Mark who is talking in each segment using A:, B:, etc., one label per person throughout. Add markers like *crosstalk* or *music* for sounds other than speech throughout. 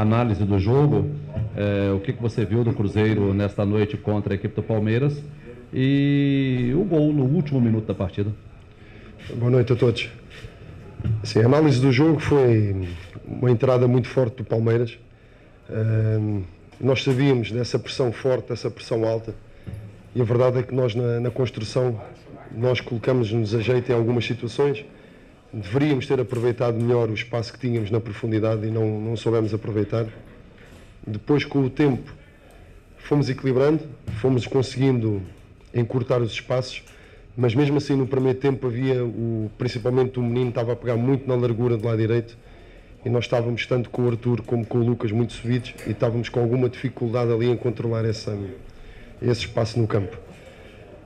A: análise do jogo, é, o que, que você viu do Cruzeiro nesta noite contra a equipe do Palmeiras e o gol no último minuto da partida.
B: Boa noite a todos. Sim, a análise do jogo foi uma entrada muito forte do Palmeiras. Uh, nós sabíamos dessa pressão forte, dessa pressão alta, e a verdade é que nós na, na construção nós colocamos-nos a jeito em algumas situações. Deveríamos ter aproveitado melhor o espaço que tínhamos na profundidade e não, não soubemos aproveitar. Depois, com o tempo, fomos equilibrando, fomos conseguindo encurtar os espaços, mas mesmo assim no primeiro tempo havia, o, principalmente o menino estava a pegar muito na largura do lado direito e nós estávamos tanto com o Arthur como com o Lucas muito subidos e estávamos com alguma dificuldade ali em controlar essa, esse espaço no campo.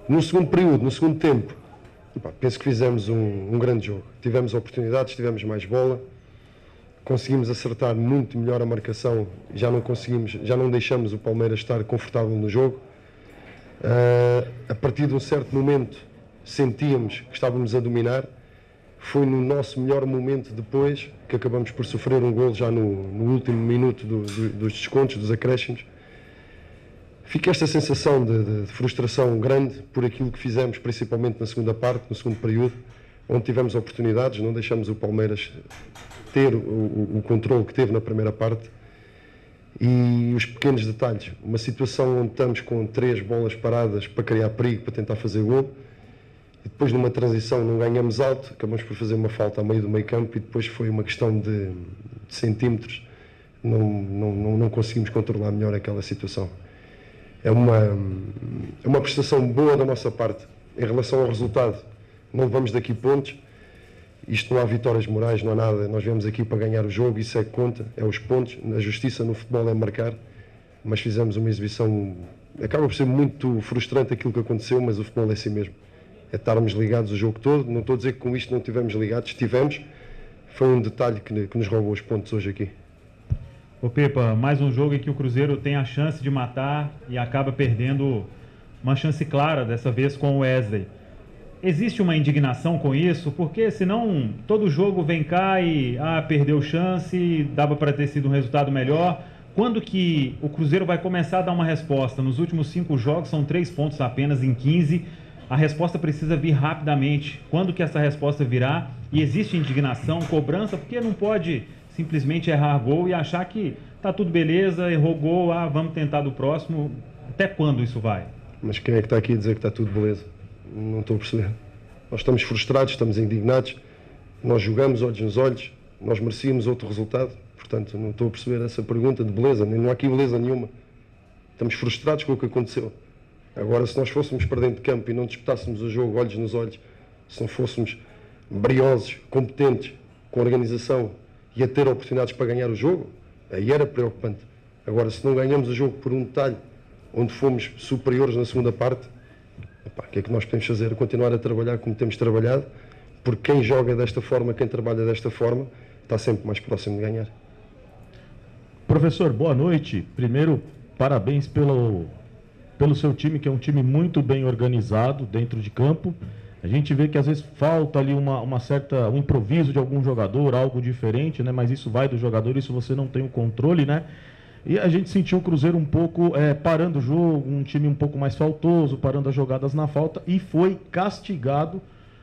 B: No segundo período, no segundo tempo, penso que fizemos um, um grande jogo. Tivemos oportunidades, tivemos mais bola, conseguimos acertar muito melhor a marcação, já não conseguimos, já não deixamos o Palmeiras estar confortável no jogo. Uh, a partir de um certo momento sentíamos que estávamos a dominar. Foi no nosso melhor momento depois que acabamos por sofrer um gol já no, no último minuto do, do, dos descontos, dos acréscimos Fica esta sensação de, de, frustração grande por aquilo que fizemos, principalmente na segunda parte, no segundo período, onde tivemos oportunidades, não deixamos o Palmeiras ter o, o, o controle que teve na primeira parte. E os pequenos detalhes, uma situação onde estamos com três bolas paradas para criar perigo, para tentar fazer gol, e depois numa transição não ganhamos alto, acabamos por fazer uma falta a meio do meio campo e depois foi uma questão de, de centímetros, não, não, não, não conseguimos controlar melhor aquela situação é uma, é uma prestação boa da nossa parte. Em relação ao resultado, não levamos daqui pontos. Isto não há vitórias morais, não há nada. Nós viemos aqui para ganhar o jogo, isso é que conta, é os pontos. A justiça no futebol é marcar, mas fizemos uma exibição. Acaba por ser muito frustrante aquilo que aconteceu, mas o futebol é assim mesmo. É estarmos ligados o jogo todo. Não estou a dizer que com isto não estivemos ligados, estivemos. Foi um detalhe que, que nos roubou os pontos hoje aqui.
C: Ô Pepa, mais um jogo em que o Cruzeiro tem a chance de matar e acaba perdendo uma chance clara, dessa vez com o Wesley. Existe uma indignação com isso? Porque senão todo jogo vem cá e ah, perdeu chance, dava para ter sido um resultado melhor. Quando que o Cruzeiro vai começar a dar uma resposta? Nos últimos cinco jogos são três pontos apenas em 15. A resposta precisa vir rapidamente. Quando que essa resposta virá? E existe indignação, cobrança, porque não pode simplesmente errar gol e achar que tá tudo beleza, errou gol, ah, vamos tentar do próximo. Até quando isso vai?
B: Mas quem é que está aqui a dizer que está tudo beleza? Não estou a perceber. Nós estamos frustrados, estamos indignados, nós jogamos olhos nos olhos, nós merecíamos outro resultado. Portanto, não estou a perceber essa pergunta de beleza, nem não há aqui beleza nenhuma. Estamos frustrados com o que aconteceu. Agora, se nós fôssemos para dentro de campo e não disputássemos o jogo olhos nos olhos, se não fôssemos briosos, competentes, com organização, e a ter oportunidades para ganhar o jogo, aí era preocupante. Agora, se não ganhamos o jogo por um detalhe, onde fomos superiores na segunda parte, o que é que nós podemos fazer? Continuar a trabalhar como temos trabalhado, porque quem joga desta forma, quem trabalha desta forma, está sempre mais próximo de ganhar.
D: Professor, boa noite. Primeiro, parabéns pelo, pelo seu time, que é um time muito bem organizado dentro de campo. A gente vê que às vezes falta ali uma, uma certa um improviso de algum jogador, algo diferente, né? Mas isso vai do jogador, isso você não tem o controle, né? E a gente sentiu o Cruzeiro um pouco é, parando o jogo, um time um pouco mais faltoso, parando as jogadas na falta e foi castigado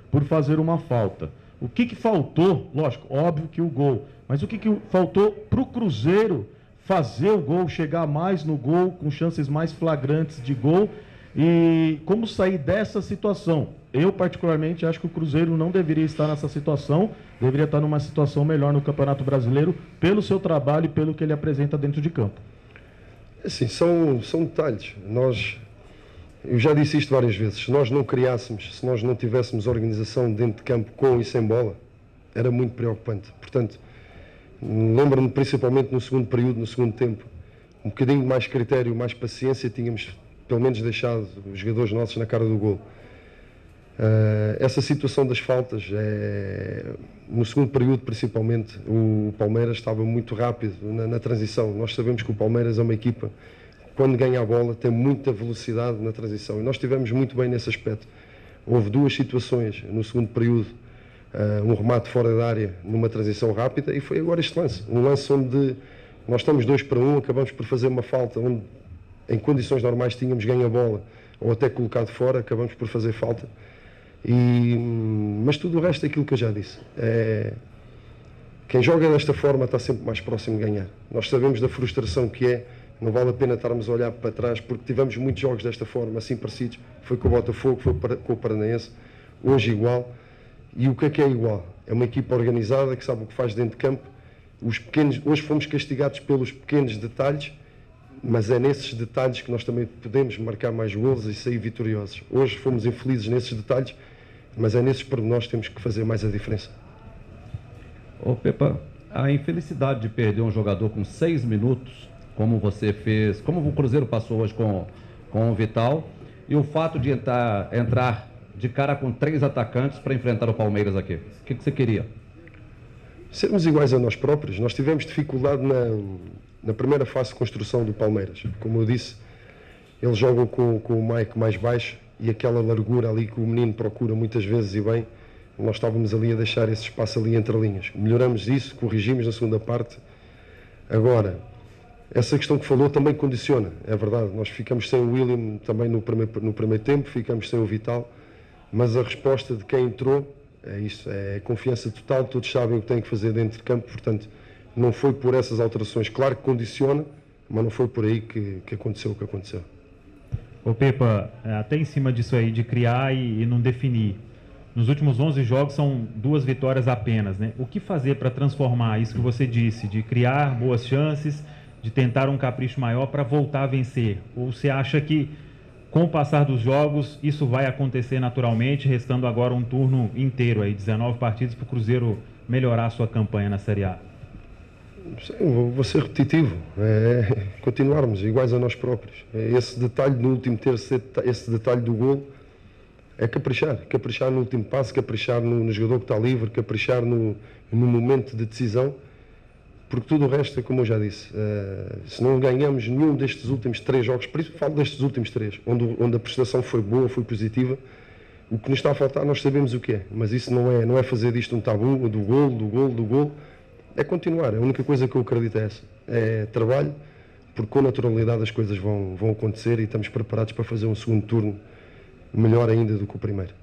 D: por fazer uma falta. O que, que faltou? Lógico, óbvio que o gol. Mas o que, que faltou para o Cruzeiro fazer o gol, chegar mais no gol, com chances mais flagrantes de gol? E como sair dessa situação? Eu, particularmente, acho que o Cruzeiro não deveria estar nessa situação, deveria estar numa situação melhor no Campeonato Brasileiro, pelo seu trabalho e pelo que ele apresenta dentro de campo.
B: Sim, são, são detalhes. Nós, eu já disse isto várias vezes, se nós não criássemos, se nós não tivéssemos organização dentro de campo com e sem bola, era muito preocupante. Portanto, lembro-me principalmente no segundo período, no segundo tempo, um bocadinho mais critério, mais paciência, tínhamos pelo menos deixado os jogadores nossos na cara do gol. Uh, essa situação das faltas, é, no segundo período principalmente, o Palmeiras estava muito rápido na, na, transição. Nós sabemos que o Palmeiras é uma equipa, quando ganha a bola, tem muita velocidade na transição e nós estivemos muito bem nesse aspecto. Houve duas situações no segundo período, uh, um remate fora da área numa transição rápida e foi agora este lance. Um lance onde Nós estamos dois para um, acabamos por fazer uma falta onde, em condições normais, tínhamos ganho a bola ou até colocado fora, acabamos por fazer falta. E, mas tudo o resto é aquilo que eu já disse. É, quem joga desta forma está sempre mais próximo de ganhar. Nós sabemos da frustração que é, não vale a pena estarmos a olhar para trás, porque tivemos muitos jogos desta forma, assim parecidos. Foi com o Botafogo, foi com o Paranaense, hoje igual. E o que é que é igual? É uma equipa organizada que sabe o que faz dentro de campo. Os pequenos, hoje fomos castigados pelos pequenos detalhes, mas é nesses detalhes que nós também podemos marcar mais gols e sair vitoriosos. Hoje fomos infelizes nesses detalhes, mas é nesses pormenores que temos que fazer mais a diferença.
A: Ô Pepa, a infelicidade de perder um jogador com seis minutos, como você fez, como o Cruzeiro passou hoje com, com o Vital, e o fato de entrar, entrar de cara com três atacantes para enfrentar o Palmeiras aqui. O que, que você queria?
B: Sermos iguais a nós próprios. Nós tivemos dificuldade na, na primeira fase de construção do Palmeiras. Como eu disse, eles jogam com, com o Mike mais baixo e aquela largura ali que o menino procura muitas vezes e bem, nós estávamos ali a deixar esse espaço ali entre linhas. Melhoramos isso, corrigimos na segunda parte. Agora, essa questão que falou também condiciona, é verdade. Nós ficamos sem o William também no primeiro, no primeiro tempo, ficamos sem o Vital, mas a resposta de quem entrou é isso, é confiança total, todos sabem o que têm que fazer dentro de campo, portanto, não foi por essas alterações. Claro que condiciona, mas não foi por aí que, que aconteceu o que aconteceu.
C: Ô Pepa, é, até em cima disso aí, de criar e, e não definir. Nos últimos 11 jogos são duas vitórias apenas, né? O que fazer para transformar isso que você disse, de criar boas chances, de tentar um capricho maior para voltar a vencer? Ou você acha que com o passar dos jogos isso vai acontecer naturalmente, restando agora um turno inteiro aí, 19 partidas para o Cruzeiro melhorar a sua campanha na Série A?
B: Vou ser repetitivo. É *laughs* continuarmos iguais a nós próprios. É esse detalhe no último terço, esse detalhe do gol, é caprichar. Caprichar no último passo, caprichar no, no jogador que está livre, caprichar no, no momento de decisão. Porque tudo o resto é como eu já disse. Uh, se não ganhamos nenhum destes últimos três jogos, por isso falo destes últimos três, onde, onde a prestação foi boa, foi positiva, o que nos está a faltar nós sabemos o que é. Mas isso não é, não é fazer disto um tabu, do gol, do gol, do gol é continuar. A única coisa que eu acredito é essa. É trabalho, porque com naturalidade as coisas vão, vão acontecer e estamos preparados para fazer um segundo turno melhor ainda do que o primeiro.